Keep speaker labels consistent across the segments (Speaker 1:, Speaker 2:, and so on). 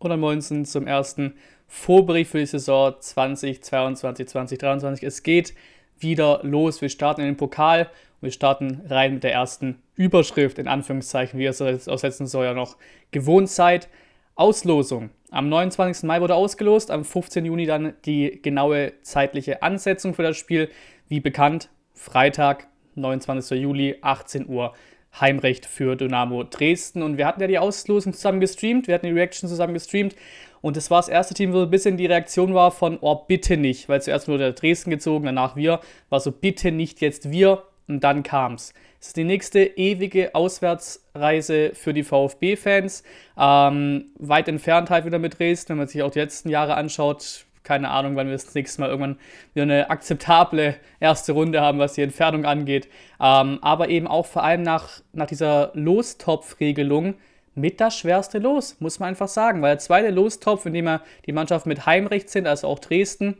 Speaker 1: oder Moinsen zum ersten Vorbericht für die Saison 2022, 2023. Es geht wieder los. Wir starten in den Pokal und wir starten rein mit der ersten Überschrift, in Anführungszeichen, wie ihr es aus letzten Saison ja noch gewohnt seid. Auslosung. Am 29. Mai wurde ausgelost, am 15. Juni dann die genaue zeitliche Ansetzung für das Spiel. Wie bekannt, Freitag, 29. Juli, 18 Uhr Heimrecht für Dynamo Dresden. Und wir hatten ja die Auslosung zusammen gestreamt, wir hatten die Reaction zusammen gestreamt. Und das war das erste Team, wo ein bisschen die Reaktion war von, oh, bitte nicht, weil zuerst wurde Dresden gezogen, danach wir, war so, bitte nicht jetzt wir. Und dann kam's. Es ist die nächste ewige Auswärtsreise für die VfB-Fans. Ähm, weit entfernt halt wieder mit Dresden, wenn man sich auch die letzten Jahre anschaut keine Ahnung, wann wir das nächste Mal irgendwann wieder eine akzeptable erste Runde haben, was die Entfernung angeht. Ähm, aber eben auch vor allem nach, nach dieser Lostopf-Regelung mit das schwerste Los, muss man einfach sagen. Weil der zweite Lostopf, in dem er die Mannschaft mit Heimrecht sind, also auch Dresden,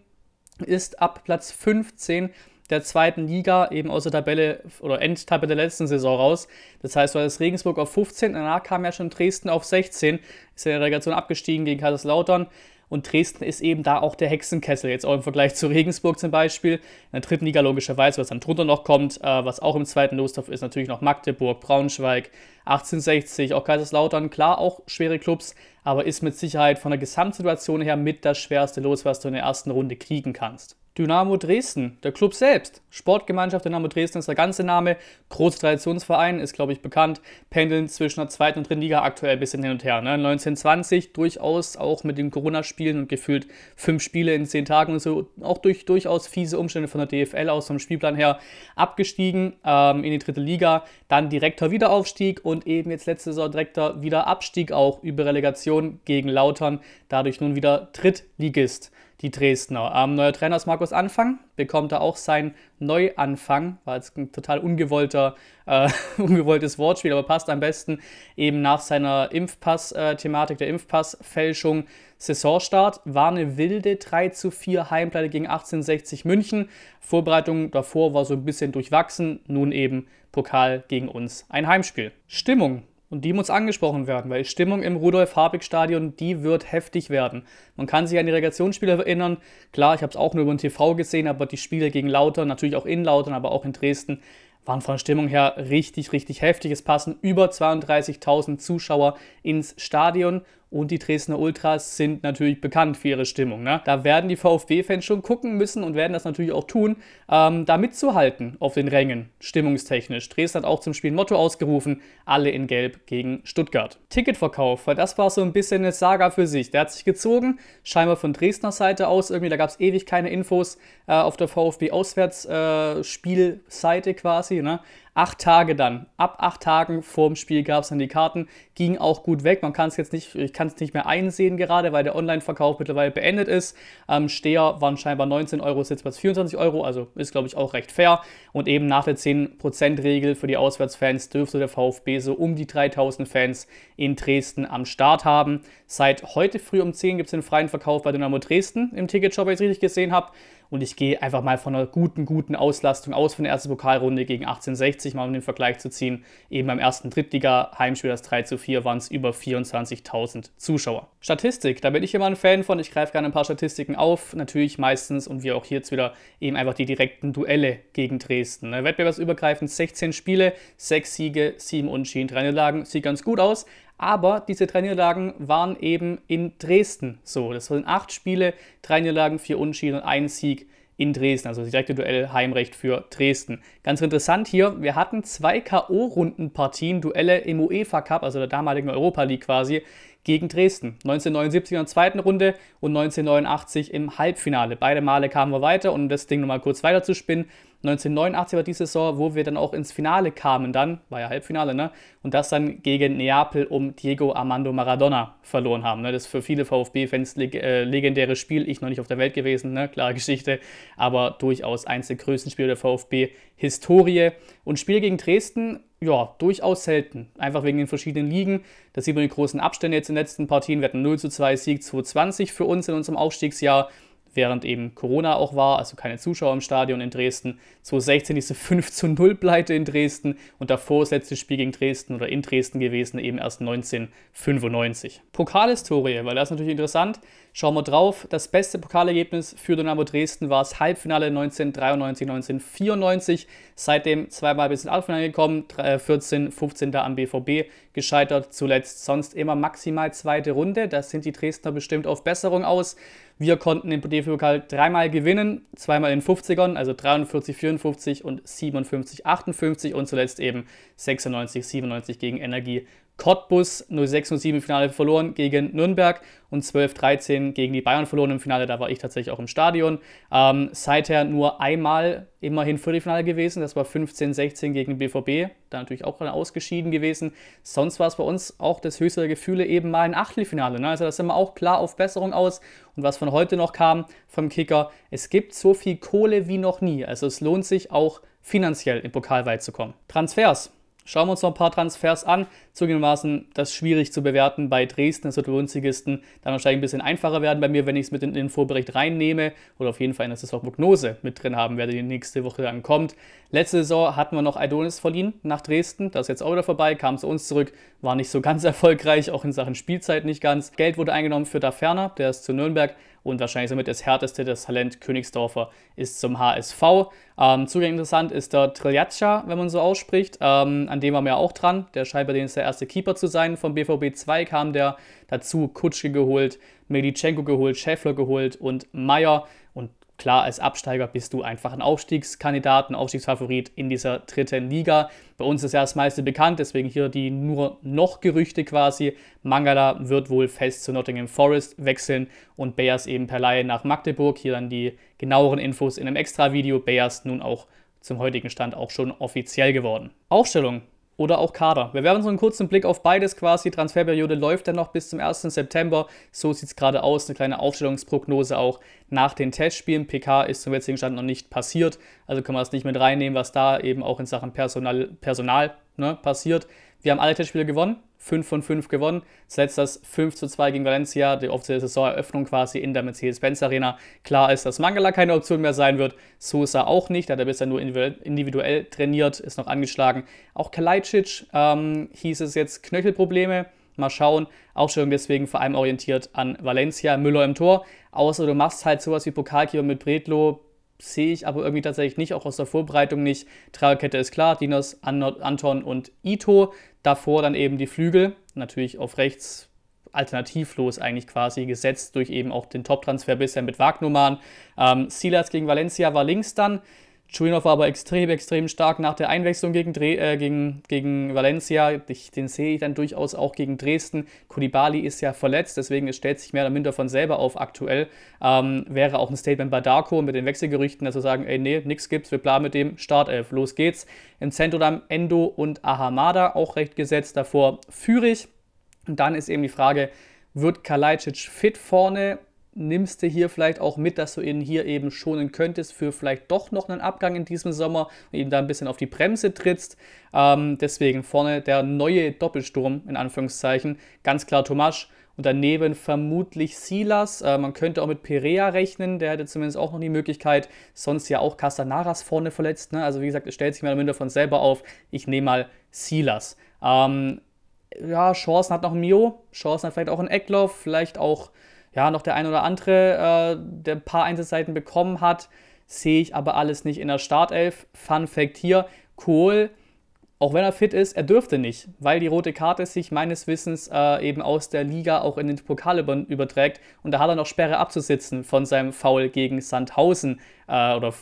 Speaker 1: ist ab Platz 15 der zweiten Liga eben aus der Tabelle oder Endtabelle der letzten Saison raus. Das heißt, du hattest Regensburg auf 15, danach kam ja schon Dresden auf 16, ist in der Relegation abgestiegen gegen Kaiserslautern. Und Dresden ist eben da auch der Hexenkessel, jetzt auch im Vergleich zu Regensburg zum Beispiel. In der dritten Liga logischerweise, was dann drunter noch kommt, äh, was auch im zweiten Lostopf ist, natürlich noch Magdeburg, Braunschweig, 1860, auch Kaiserslautern, klar auch schwere Clubs, aber ist mit Sicherheit von der Gesamtsituation her mit das schwerste Los, was du in der ersten Runde kriegen kannst. Dynamo Dresden, der Club selbst. Sportgemeinschaft Dynamo Dresden ist der ganze Name. Großer Traditionsverein, ist glaube ich bekannt. Pendeln zwischen der zweiten und dritten Liga aktuell ein bisschen hin und her. Ne? 1920 durchaus auch mit den Corona-Spielen und gefühlt fünf Spiele in zehn Tagen und so. Auch durch durchaus fiese Umstände von der DFL aus, vom Spielplan her abgestiegen ähm, in die dritte Liga. Dann direkter Wiederaufstieg und eben jetzt letzte Saison direkter Wiederabstieg auch über Relegation gegen Lautern. Dadurch nun wieder Drittligist die Dresdner. Ähm, neuer Trainer ist Markus Anfang, bekommt er auch seinen Neuanfang, war jetzt ein total ungewollter, äh, ungewolltes Wortspiel, aber passt am besten eben nach seiner Impfpass-Thematik, der Impfpassfälschung. Saisonstart war eine wilde 3 zu 4 Heimpleite gegen 1860 München. Vorbereitung davor war so ein bisschen durchwachsen, nun eben Pokal gegen uns. Ein Heimspiel. Stimmung und die muss angesprochen werden, weil Stimmung im Rudolf-Habig-Stadion, die wird heftig werden. Man kann sich an die Relegationsspiele erinnern. Klar, ich habe es auch nur über den TV gesehen, aber die Spiele gegen Lautern, natürlich auch in Lautern, aber auch in Dresden, waren von der Stimmung her richtig, richtig heftig. Es passen über 32.000 Zuschauer ins Stadion und die Dresdner Ultras sind natürlich bekannt für ihre Stimmung. Ne? Da werden die VfB-Fans schon gucken müssen und werden das natürlich auch tun, ähm, da mitzuhalten auf den Rängen, stimmungstechnisch. Dresden hat auch zum Spiel ein Motto ausgerufen, alle in Gelb gegen Stuttgart. Ticketverkauf, weil das war so ein bisschen eine Saga für sich. Der hat sich gezogen, scheinbar von Dresdner Seite aus, irgendwie, da gab es ewig keine Infos äh, auf der VfB-Auswärtsspielseite äh, quasi. Ne? Acht Tage dann, ab acht Tagen vorm Spiel gab es dann die Karten, ging auch gut weg. Man kann es jetzt nicht, ich kann es nicht mehr einsehen gerade, weil der Online-Verkauf mittlerweile beendet ist. Ähm, Steher waren scheinbar 19 Euro, Sitzplatz 24 Euro, also ist glaube ich auch recht fair. Und eben nach der 10%-Regel für die Auswärtsfans dürfte der VfB so um die 3000 Fans in Dresden am Start haben. Seit heute früh um 10 gibt es den freien Verkauf bei Dynamo Dresden im Ticketshop, wenn ich es richtig gesehen habe. Und ich gehe einfach mal von einer guten, guten Auslastung aus von der ersten Pokalrunde gegen 1860, mal um den Vergleich zu ziehen. Eben beim ersten Drittliga-Heimspiel, das 3 zu 4, waren es über 24.000 Zuschauer. Statistik, da bin ich immer ein Fan von. Ich greife gerne ein paar Statistiken auf. Natürlich meistens, und wie auch hier jetzt wieder, eben einfach die direkten Duelle gegen Dresden. Ne, wettbewerbsübergreifend 16 Spiele, 6 Siege, 7 Unschieden, 3 Niederlagen. Sieht ganz gut aus. Aber diese drei Niederlagen waren eben in Dresden so. Das waren acht Spiele, drei Niederlagen, vier Unschieden und ein Sieg in Dresden, also das direkte Duell Heimrecht für Dresden. Ganz interessant hier, wir hatten zwei K.O.-Rundenpartien, Duelle im UEFA Cup, also der damaligen Europa League quasi, gegen Dresden. 1979 in der zweiten Runde und 1989 im Halbfinale. Beide Male kamen wir weiter und um das Ding nochmal kurz weiter zu spinnen, 1989 war die Saison, wo wir dann auch ins Finale kamen dann, war ja Halbfinale, ne? Und das dann gegen Neapel um Diego Armando Maradona verloren haben. Ne? Das ist für viele VfB-Fans leg äh, legendäres Spiel. Ich noch nicht auf der Welt gewesen, ne? klare Geschichte. Aber durchaus eins der größten Spiele der VfB-Historie. Und Spiel gegen Dresden, ja, durchaus selten. Einfach wegen den verschiedenen Ligen. Da sieht man die großen Abstände jetzt in den letzten Partien. Wir hatten 0 zu 2 Sieg 2020 für uns in unserem Aufstiegsjahr während eben Corona auch war, also keine Zuschauer im Stadion in Dresden. 2016 diese 5 zu 0 Pleite in Dresden und davor das letzte Spiel gegen Dresden oder in Dresden gewesen, eben erst 1995. Pokalhistorie, weil das ist natürlich interessant. Schauen wir drauf. Das beste Pokalergebnis für Dynamo Dresden war das Halbfinale 1993, 1994. Seitdem zweimal bis ins Halbfinale gekommen, 14, 15 da am BVB gescheitert, zuletzt sonst immer maximal zweite Runde. Da sind die Dresdner bestimmt auf Besserung aus. Wir konnten den DFB-Pokal dreimal gewinnen, zweimal in 50ern, also 43, 54 und 57, 58 und zuletzt eben 96, 97 gegen Energie Cottbus 06-07 im Finale verloren gegen Nürnberg und 12-13 gegen die Bayern verloren im Finale. Da war ich tatsächlich auch im Stadion. Ähm, seither nur einmal immerhin Viertelfinale gewesen. Das war 15-16 gegen BVB. Da natürlich auch ausgeschieden gewesen. Sonst war es bei uns auch das höchste der Gefühle eben mal ein Achtelfinale. Ne? Also da sind wir auch klar auf Besserung aus. Und was von heute noch kam vom Kicker, es gibt so viel Kohle wie noch nie. Also es lohnt sich auch finanziell im Pokal weit zu kommen. Transfers. Schauen wir uns noch ein paar Transfers an. Zugegebenermaßen, das ist schwierig zu bewerten bei Dresden. Das wird bei uns Ligisten dann wahrscheinlich ein bisschen einfacher werden bei mir, wenn ich es mit in den Vorbericht reinnehme oder auf jeden Fall in der Saisonprognose mit drin haben werde, die nächste Woche dann kommt. Letzte Saison hatten wir noch Idonis verliehen nach Dresden. Das ist jetzt auch wieder vorbei, kam zu uns zurück, war nicht so ganz erfolgreich, auch in Sachen Spielzeit nicht ganz. Geld wurde eingenommen für Daferner, der ist zu Nürnberg und wahrscheinlich somit das härteste, das Talent Königsdorfer ist zum HSV. Ähm, zugänglich interessant ist der Triljatscha, wenn man so ausspricht. Ähm, an dem waren wir auch dran. Der scheint bei denen der erste Keeper zu sein. Vom BVB 2 kam der dazu Kutschke geholt, Medichenko geholt, Schäffler geholt und Meier. Klar, als Absteiger bist du einfach ein Aufstiegskandidat, ein Aufstiegsfavorit in dieser dritten Liga. Bei uns ist ja das meiste bekannt, deswegen hier die nur noch Gerüchte quasi. Mangala wird wohl fest zu Nottingham Forest wechseln und Bears eben per Laie nach Magdeburg. Hier dann die genaueren Infos in einem Extra-Video. Bears nun auch zum heutigen Stand auch schon offiziell geworden. Aufstellung oder auch Kader. Wir werfen so einen kurzen Blick auf beides quasi. Transferperiode läuft dann noch bis zum 1. September. So sieht es gerade aus. Eine kleine Aufstellungsprognose auch nach den Testspielen. PK ist zum jetzigen Stand noch nicht passiert. Also können wir das nicht mit reinnehmen, was da eben auch in Sachen Personal, Personal ne, passiert. Wir haben alle Testspiele gewonnen. 5 von 5 gewonnen. Zuletzt das 5 zu 2 gegen Valencia, die offizielle Saisoneröffnung quasi in der Mercedes-Benz Arena. Klar ist, dass Mangala keine Option mehr sein wird. Sosa auch nicht, da hat er bisher nur individuell trainiert, ist noch angeschlagen. Auch Kalajdzic ähm, hieß es jetzt Knöchelprobleme. Mal schauen. Aufstellung deswegen vor allem orientiert an Valencia, Müller im Tor. Außer du machst halt sowas wie Pokalkeeper mit Bredlo, sehe ich aber irgendwie tatsächlich nicht, auch aus der Vorbereitung nicht. Dreierkette ist klar, Dinos, Anton und Ito. Davor dann eben die Flügel, natürlich auf rechts alternativlos eigentlich quasi gesetzt durch eben auch den Top-Transfer bisher mit Wagnumann. Ähm, Silas gegen Valencia war links dann. Churinov war aber extrem, extrem stark nach der Einwechslung gegen, Dre äh, gegen, gegen Valencia. Ich, den sehe ich dann durchaus auch gegen Dresden. Kulibali ist ja verletzt, deswegen es stellt sich mehr oder minder von selber auf aktuell. Ähm, wäre auch ein Statement bei Darko mit den Wechselgerüchten, dass wir sagen, ey, nee, nix gibt's, wir planen mit dem Startelf, los geht's. Im Zentrum Endo und Ahamada auch recht gesetzt, davor Fürich. Und dann ist eben die Frage, wird Kalajdzic fit vorne nimmst du hier vielleicht auch mit, dass du ihn hier eben schonen könntest für vielleicht doch noch einen Abgang in diesem Sommer und ihm da ein bisschen auf die Bremse trittst. Ähm, deswegen vorne der neue Doppelsturm in Anführungszeichen. Ganz klar Tomasch und daneben vermutlich Silas. Äh, man könnte auch mit Perea rechnen, der hätte zumindest auch noch die Möglichkeit. Sonst ja auch Castanaras vorne verletzt. Ne? Also wie gesagt, es stellt sich mehr oder minder von selber auf. Ich nehme mal Silas. Ähm, ja, Chancen hat noch Mio, Chancen hat vielleicht auch ein Eckloff, vielleicht auch ja, noch der ein oder andere, äh, der ein paar Einzelseiten bekommen hat, sehe ich aber alles nicht in der Startelf. Fun Fact hier: Kohl, auch wenn er fit ist, er dürfte nicht, weil die rote Karte sich meines Wissens äh, eben aus der Liga auch in den Pokal über, überträgt und da hat er noch Sperre abzusitzen von seinem Foul gegen Sandhausen äh, oder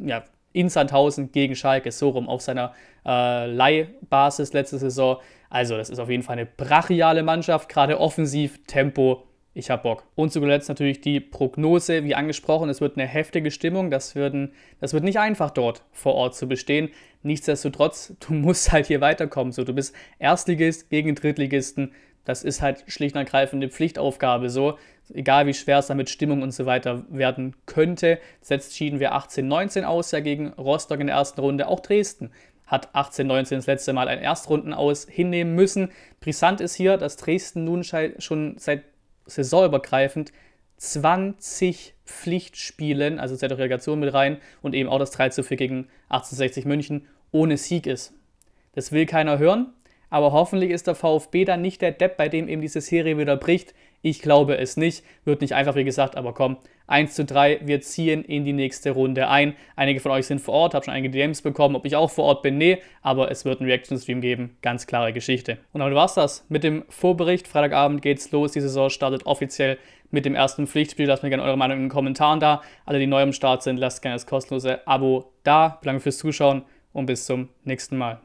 Speaker 1: ja, in Sandhausen gegen Schalke, so rum auf seiner äh, Leihbasis letzte Saison. Also, das ist auf jeden Fall eine brachiale Mannschaft, gerade offensiv, Tempo ich habe Bock. Und zu zuletzt natürlich die Prognose, wie angesprochen, es wird eine heftige Stimmung. Das, würden, das wird nicht einfach dort vor Ort zu bestehen. Nichtsdestotrotz, du musst halt hier weiterkommen. So, du bist Erstligist gegen Drittligisten. Das ist halt schlicht und ergreifend eine Pflichtaufgabe. So, egal wie schwer es damit Stimmung und so weiter werden könnte. Jetzt schieden wir 18-19 aus, ja gegen Rostock in der ersten Runde. Auch Dresden hat 18-19 das letzte Mal ein Erstrunden aus hinnehmen müssen. Brisant ist hier, dass Dresden nun schon seit saisonübergreifend 20 Pflichtspielen, also zählt auch Relegation mit rein und eben auch das 3 zu 4 gegen 1860 München, ohne Sieg ist. Das will keiner hören, aber hoffentlich ist der VfB dann nicht der Depp, bei dem eben diese Serie wieder bricht. Ich glaube es nicht. Wird nicht einfach, wie gesagt, aber komm. 1 zu 3, wir ziehen in die nächste Runde ein. Einige von euch sind vor Ort, habe schon einige DMs bekommen, ob ich auch vor Ort bin. Nee, aber es wird einen Reaction-Stream geben. Ganz klare Geschichte. Und damit war's das. Mit dem Vorbericht. Freitagabend geht's los. Die Saison startet offiziell mit dem ersten Pflichtspiel. Lasst mir gerne eure Meinung in den Kommentaren da. Alle, die neu am Start sind, lasst gerne das kostenlose Abo da. Danke fürs Zuschauen und bis zum nächsten Mal.